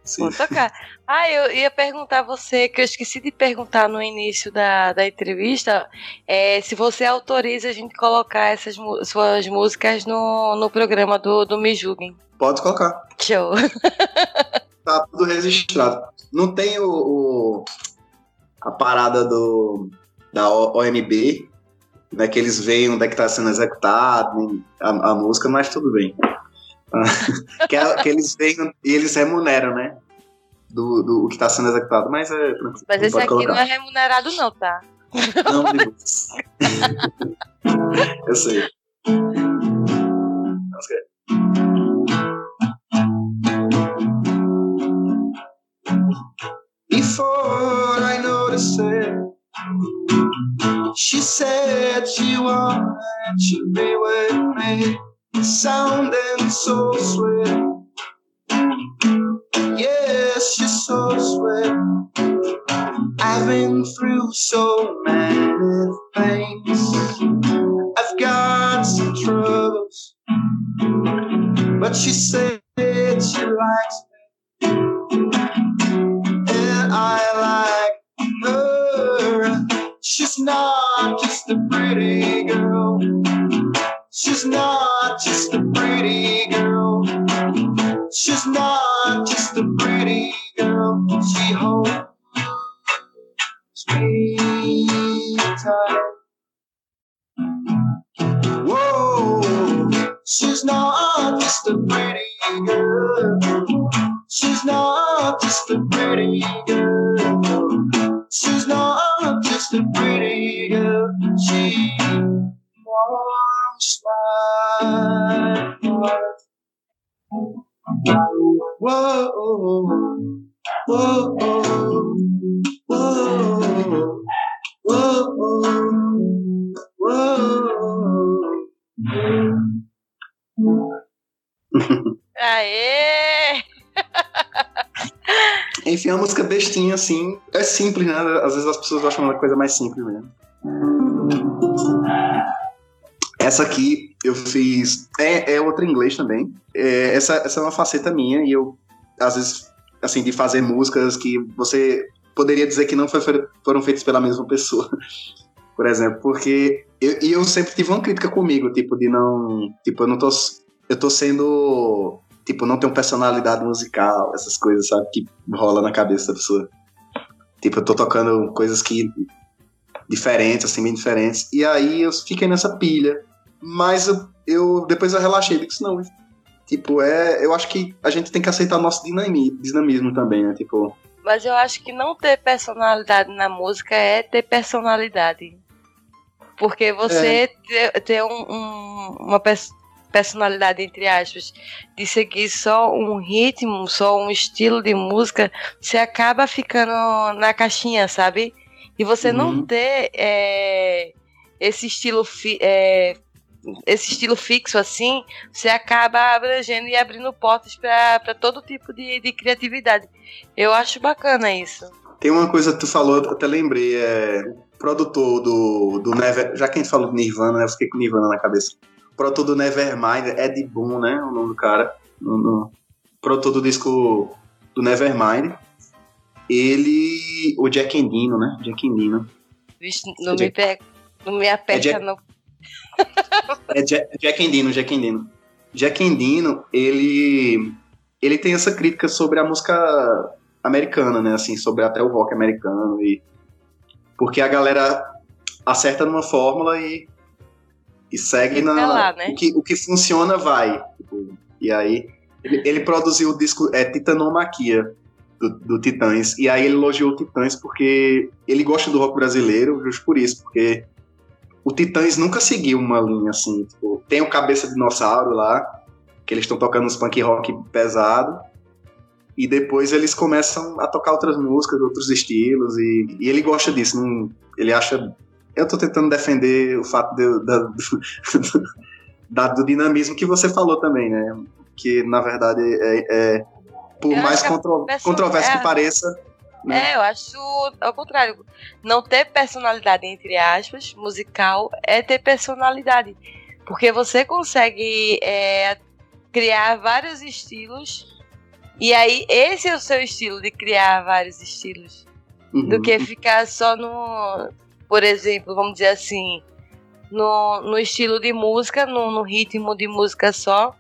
Sim. Vou tocar. Ah, eu ia perguntar a você, que eu esqueci de perguntar no início da, da entrevista, é, se você autoriza a gente colocar essas suas músicas no, no programa do, do Me Julguem. Pode colocar. Show. <laughs> Tá tudo registrado. Não tem o, o- a parada do da OMB, né, que eles veem onde é que tá sendo executado, a, a música, mas tudo bem. <laughs> que, é- que eles veem e eles remuneram, né? Do, do o que tá sendo executado, mas é. Mas esse aqui não colocar. é remunerado não, tá? Não, Deus. <laughs> Eu sei. Ver. Before I noticed it, she said she wanted to be with me, sounding so sweet. Yes, she's so sweet. I've been through so many things. I've got some troubles. But she said she likes me. And I like her. She's not just a pretty girl. She's not just a pretty girl. She's not just a pretty girl. She holds me tight. Whoa, she's not just a pretty girl. She's not just a pretty girl. She's not just a pretty girl. She warms Aê! <laughs> Enfim, é uma música bestinha, assim. É simples, né? Às vezes as pessoas acham uma coisa mais simples mesmo. Essa aqui eu fiz. É, é outra em inglês também. É, essa, essa é uma faceta minha e eu, às vezes, assim, de fazer músicas que você poderia dizer que não foi, foram feitos pela mesma pessoa. <laughs> Por exemplo, porque eu, eu sempre tive uma crítica comigo, tipo, de não. Tipo, eu não tô. Eu tô sendo. Tipo, não tenho personalidade musical, essas coisas, sabe? Que rola na cabeça da pessoa. Tipo, eu tô tocando coisas que. diferentes, assim, bem diferentes. E aí eu fiquei nessa pilha. Mas eu, eu depois eu relaxei, disse, não, tipo, é. Eu acho que a gente tem que aceitar o nosso dinamismo, dinamismo também, né? Tipo. Mas eu acho que não ter personalidade na música é ter personalidade. Porque você é. ter, ter um, um, uma personalidade, entre aspas, de seguir só um ritmo, só um estilo de música, você acaba ficando na caixinha, sabe? E você uhum. não ter é, esse estilo fi, é, esse estilo fixo assim, você acaba abrangendo e abrindo portas para todo tipo de, de criatividade. Eu acho bacana isso. Tem uma coisa que tu falou, eu até lembrei, é produtor do, do Never, já que a gente falou de Nirvana, né, eu fiquei com Nirvana na cabeça. O produtor do Nevermind, Ed Boon, né, o nome do cara, no, no, produtor do disco do Nevermind. Ele, o Jack Endino, né, Jack Endino. Vixe, não, me, pega, não me aperta, é Jack, não. É Jack, Jack Endino, Jack Endino. Jack Endino, ele, ele tem essa crítica sobre a música americana, né? Assim, sobre até o rock americano e porque a galera acerta numa fórmula e, e segue na lá, né? o, que, o que funciona vai. E aí ele, ele, produziu o disco é Titanomaquia do, do Titãs e aí ele elogiou o Titãs porque ele gosta do rock brasileiro, justo por isso, porque o Titãs nunca seguiu uma linha assim, tipo, tem o Cabeça de Dinossauro lá, que eles estão tocando uns punk rock pesado, e depois eles começam a tocar outras músicas, outros estilos, e, e ele gosta disso, não, ele acha... Eu tô tentando defender o fato de, da, do, <laughs> da, do dinamismo que você falou também, né? Que, na verdade, é, é por eu mais contro, controverso é, que pareça... Né? É, eu acho ao contrário. Não ter personalidade, entre aspas, musical, é ter personalidade. Porque você consegue é, criar vários estilos e aí, esse é o seu estilo de criar vários estilos. Uhum. Do que ficar só no. Por exemplo, vamos dizer assim. No, no estilo de música, no, no ritmo de música só.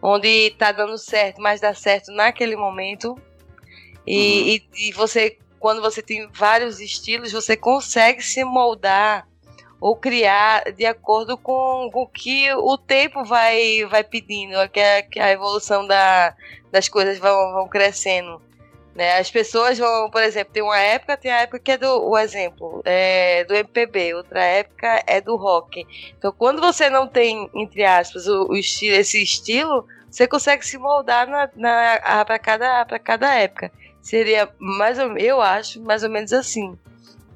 Onde tá dando certo, mas dá certo naquele momento. E, uhum. e, e você, quando você tem vários estilos, você consegue se moldar ou criar de acordo com o que o tempo vai, vai pedindo, que a, que a evolução da, das coisas vão, vão crescendo. Né? As pessoas vão, por exemplo, tem uma época, tem a época que é do, o exemplo, é do MPB, outra época é do rock. Então, quando você não tem, entre aspas, o, o estilo, esse estilo, você consegue se moldar na, na, para cada, cada época. Seria mais ou eu acho, mais ou menos assim.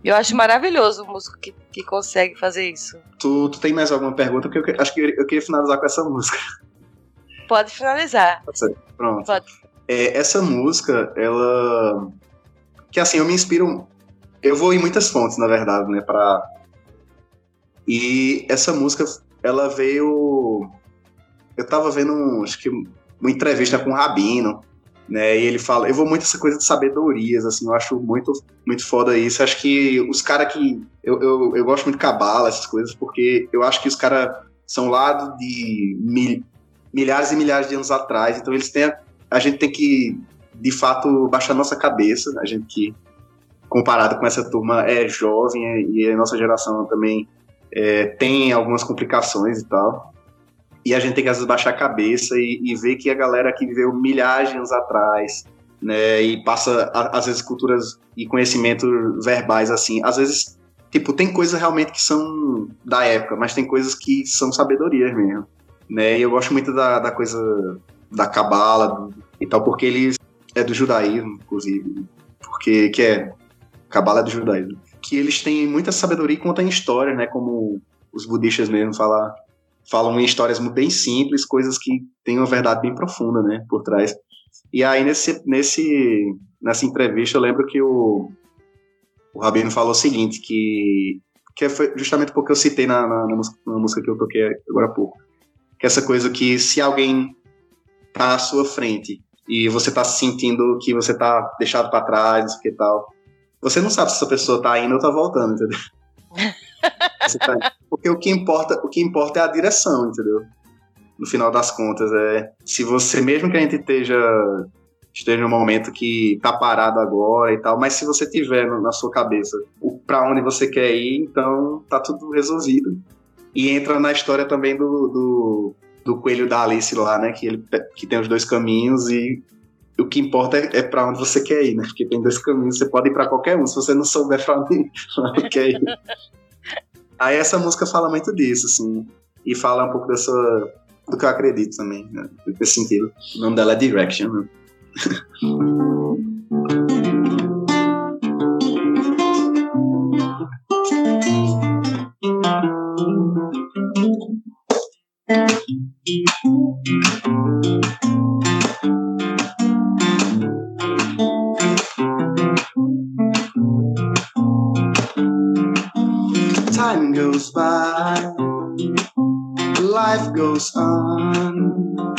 Eu acho maravilhoso o músico que, que consegue fazer isso. Tu, tu tem mais alguma pergunta? Porque eu acho que eu queria finalizar com essa música. Pode finalizar. Pode ser. Pronto. Pode. É, essa música, ela. Que assim, eu me inspiro. Eu vou em muitas fontes, na verdade, né? Pra... E essa música, ela veio. Eu tava vendo, acho que, uma entrevista com o Rabino né? E ele fala, eu vou muito essa coisa de sabedorias, assim, eu acho muito, muito foda isso. Acho que os caras que. Eu, eu, eu gosto muito de cabala, essas coisas, porque eu acho que os caras são lá de mil, milhares e milhares de anos atrás, então eles têm. A, gente tem que, de fato, baixar nossa cabeça, a gente que, comparado com essa turma, é jovem e a nossa geração também é, tem algumas complicações e tal. E a gente tem que às vezes baixar a cabeça e, e ver que a galera que viveu anos atrás, né, e passa às vezes culturas e conhecimentos verbais assim, às vezes tipo tem coisas realmente que são da época, mas tem coisas que são sabedorias mesmo, né? E eu gosto muito da, da coisa da cabala e tal, porque eles é do judaísmo, inclusive, porque que é cabala é do judaísmo, que eles têm muita sabedoria e contam histórias, né? Como os budistas mesmo falam falam em histórias bem simples, coisas que têm uma verdade bem profunda, né, por trás. E aí, nesse, nesse, nessa entrevista, eu lembro que o, o Rabino falou o seguinte, que, que foi justamente porque eu citei na, na, na, música, na música que eu toquei agora há pouco, que essa coisa que se alguém tá à sua frente e você tá sentindo que você tá deixado para trás, que tal, você não sabe se essa pessoa tá indo ou tá voltando, entendeu? <laughs> tá... Porque o que importa, o que importa é a direção, entendeu? No final das contas, é se você, mesmo que a gente esteja esteja um momento que tá parado agora e tal, mas se você tiver na sua cabeça o para onde você quer ir, então tá tudo resolvido. E entra na história também do, do, do coelho da Alice lá, né? Que, ele, que tem os dois caminhos e o que importa é, é para onde você quer ir, né? Porque tem dois caminhos, você pode ir para qualquer um, se você não souber para <laughs> onde quer ir. Aí essa música fala muito disso, assim, e fala um pouco dessa do que eu acredito também, né? nesse sentido. O nome dela é Direction, né? <laughs> life goes on,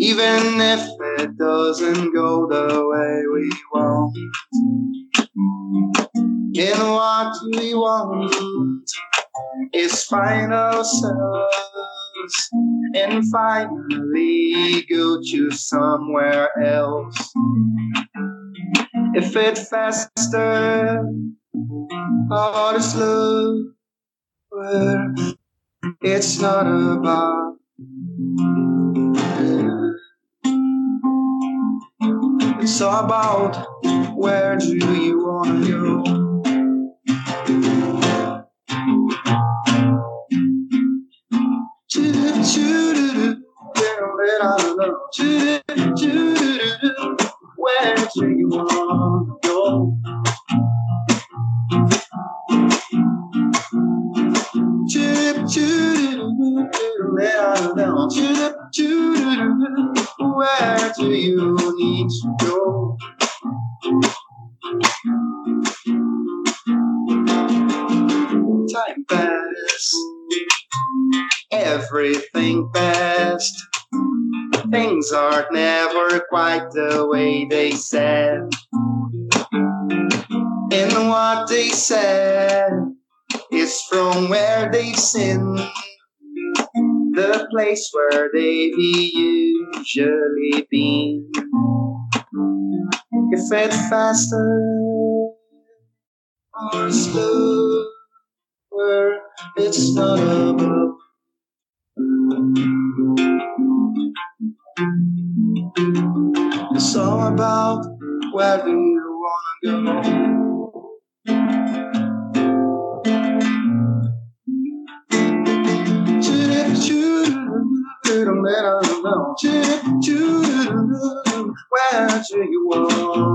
even if it doesn't go the way we want. And what we want is find ourselves and finally go to somewhere else. If it's faster or slow, well, it's not about. It's about where do you wanna go? Where do you wanna they've the place where they've usually been. If it's faster or slower, it's not about. It's all about where do you wanna go. Where do you wanna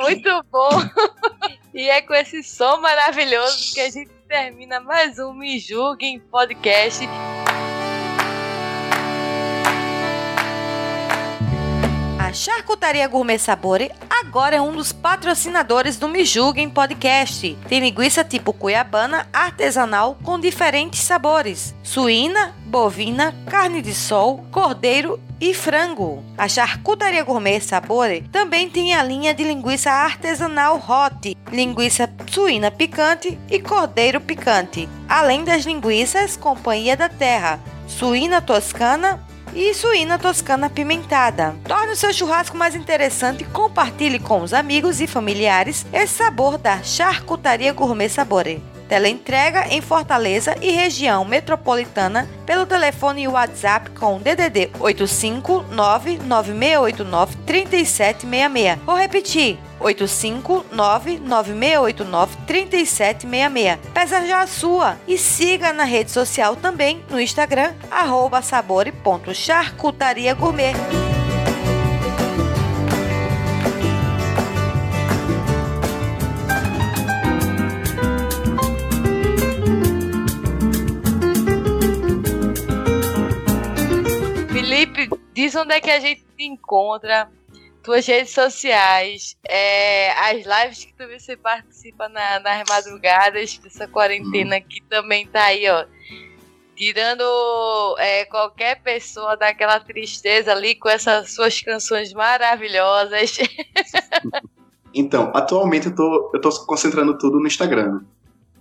Muito bom! E é com esse som maravilhoso que a gente termina mais um Me Julguem Podcast. A Charcutaria Gourmet Sabore agora é um dos patrocinadores do Me Julguem Podcast. Tem linguiça tipo cuiabana artesanal com diferentes sabores: suína, bovina, carne de sol, cordeiro e frango. A Charcutaria Gourmet Sabore também tem a linha de linguiça artesanal Hot, linguiça suína picante e cordeiro picante, além das linguiças Companhia da Terra, suína toscana e suína toscana pimentada. Torne o seu churrasco mais interessante e compartilhe com os amigos e familiares esse sabor da Charcutaria Gourmet Sabore. Teleentrega em Fortaleza e região metropolitana pelo telefone e WhatsApp com DDD 85996893766. Vou repetir: 85996893766. Peça já a sua e siga na rede social também no Instagram arroba diz onde é que a gente te encontra, tuas redes sociais, é, as lives que também você participa na- nas madrugadas dessa quarentena que também tá aí, ó. Tirando é, qualquer pessoa daquela tristeza ali com essas suas canções maravilhosas. <laughs> Então, atualmente eu tô, eu tô concentrando tudo no Instagram.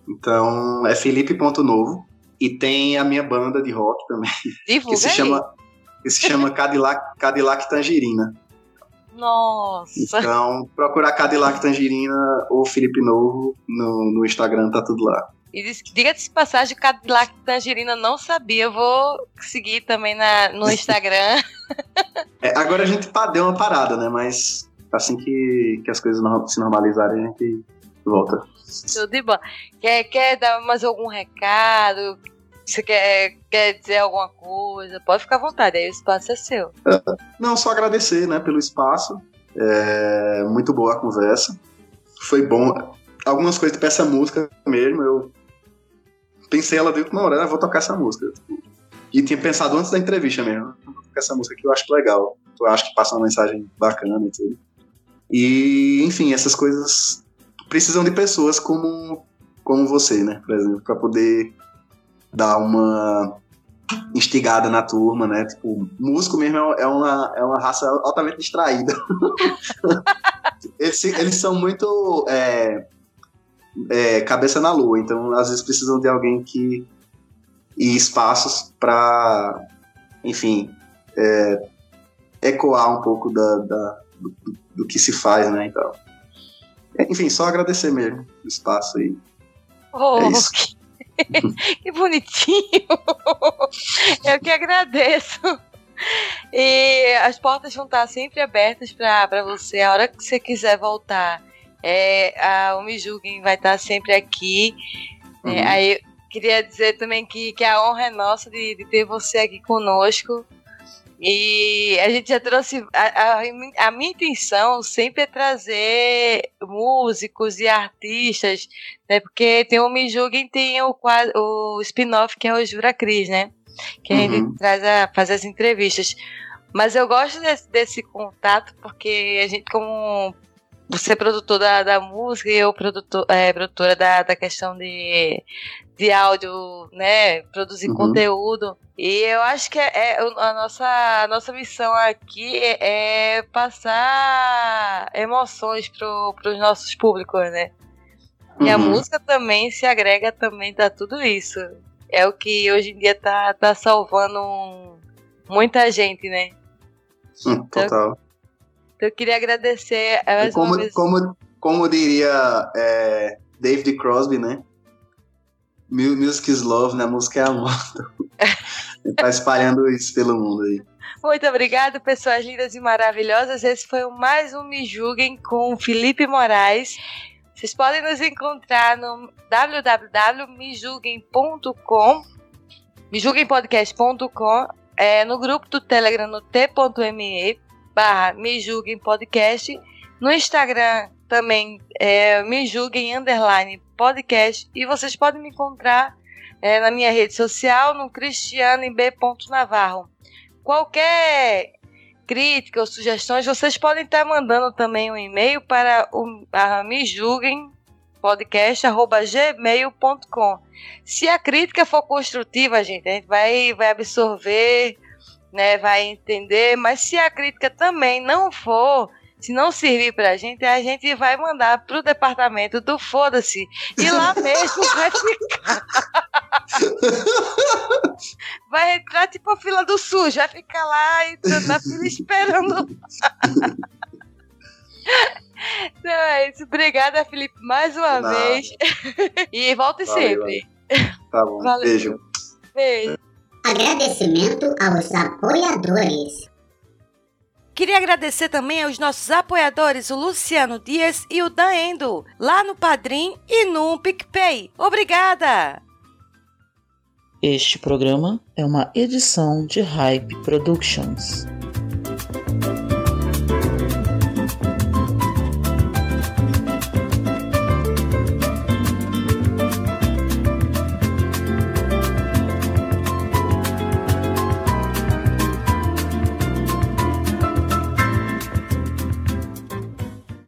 Então, é felipe.novo. E tem a minha banda de rock também, <laughs> que Divulga se aí. chama, que se chama Cadillac, Cadillac Tangerina. Nossa. Então, procurar Cadillac Tangerina ou Felipe Novo no, no Instagram, tá tudo lá. E diga-se de passagem, Cadillac Tangerina não sabia. Eu vou seguir também na, no Instagram. <laughs> É, agora a gente deu uma parada, né? Mas assim que, que as coisas se normalizarem, a gente volta. Tudo de bom. Quer, quer dar mais algum recado? Você quer, quer dizer alguma coisa? Pode ficar à vontade, aí o espaço é seu. Não, só agradecer, né, pelo espaço. É, muito boa a conversa. Foi bom. Algumas coisas pra essa música mesmo, eu pensei ela de última hora, ah, vou tocar essa música. E tinha pensado antes da entrevista mesmo, vou tocar essa música que eu acho legal. Eu acho que passa uma mensagem bacana e tudo. E, enfim, essas coisas precisam de pessoas como, como você, né, por exemplo, pra poder dar uma instigada na turma, né? Tipo, músico mesmo é é uma, é uma raça altamente distraída. <laughs> eles, eles são muito é, é, cabeça na lua, então às vezes precisam de alguém que e espaços para, enfim, é, ecoar um pouco da, da- do, do- do que se faz, né? Então, enfim, só agradecer mesmo o espaço aí. Oh, É isso. <laughs> que, bonitinho! Eu que agradeço. E as portas vão estar sempre abertas para você. A hora que você quiser voltar, é, a O Me Julguem vai estar sempre aqui. É, Uhum. aí eu queria dizer também que, que a honra é nossa de, de ter você aqui conosco. E a gente já trouxe. A, a, a minha intenção sempre é trazer músicos e artistas, né? Porque tem o Me Julguem, tem o, quadro- o spin-off que é o Jura Cris, né? Que Uhum. gente traz a, faz as entrevistas. Mas eu gosto desse, desse contato porque a gente, como você é produtor da, da música e eu produtor, é, produtora da, da questão de, de áudio, né? Produzir Uhum. conteúdo. E eu acho que é, é a, nossa, a nossa missão aqui é, é passar emoções para os nossos públicos, né? E a Uhum. música também se agrega também a tudo isso. É o que hoje em dia tá, tá salvando muita gente, né? Hum, total. Então eu queria agradecer é, mais como, uma vez. como, como diria é, David Crosby, né? Mu- Music is love, né? Música é amor. <laughs> Tá espalhando isso pelo mundo aí. Muito obrigada, pessoas lindas e maravilhosas. Esse foi mais um Me Julguem com o Felipe Moraes. Vocês podem nos encontrar no www.mijulguem.com, mijulguempodcast.com, é, no grupo do Telegram no t.me barra Podcast, no Instagram também é me julguem underline podcast e vocês podem me encontrar é, na minha rede social no Cristiano B. Navarro. Qualquer crítica ou sugestões, vocês podem estar mandando também um e-mail para o a me julguem podcast@gmail.com. Se a crítica for construtiva, gente, a gente vai vai absorver, né, vai entender, mas se a crítica também não for, se não servir pra gente, a gente vai mandar pro departamento do foda-se. E lá <laughs> mesmo vai ficar. vai entrar tipo a fila do SUS, vai ficar lá na fila esperando. <laughs> Então é isso. Obrigada, Felipe, mais uma Não. vez. <laughs> e volte Valeu, sempre. Tá bom. Valeu. Beijo. Beijo. Agradecimento aos apoiadores. Queria agradecer também aos nossos apoiadores, o Luciano Dias e o Dan Endo, lá no Padrim e no PicPay. Obrigada! Este programa é uma edição de Hype Productions.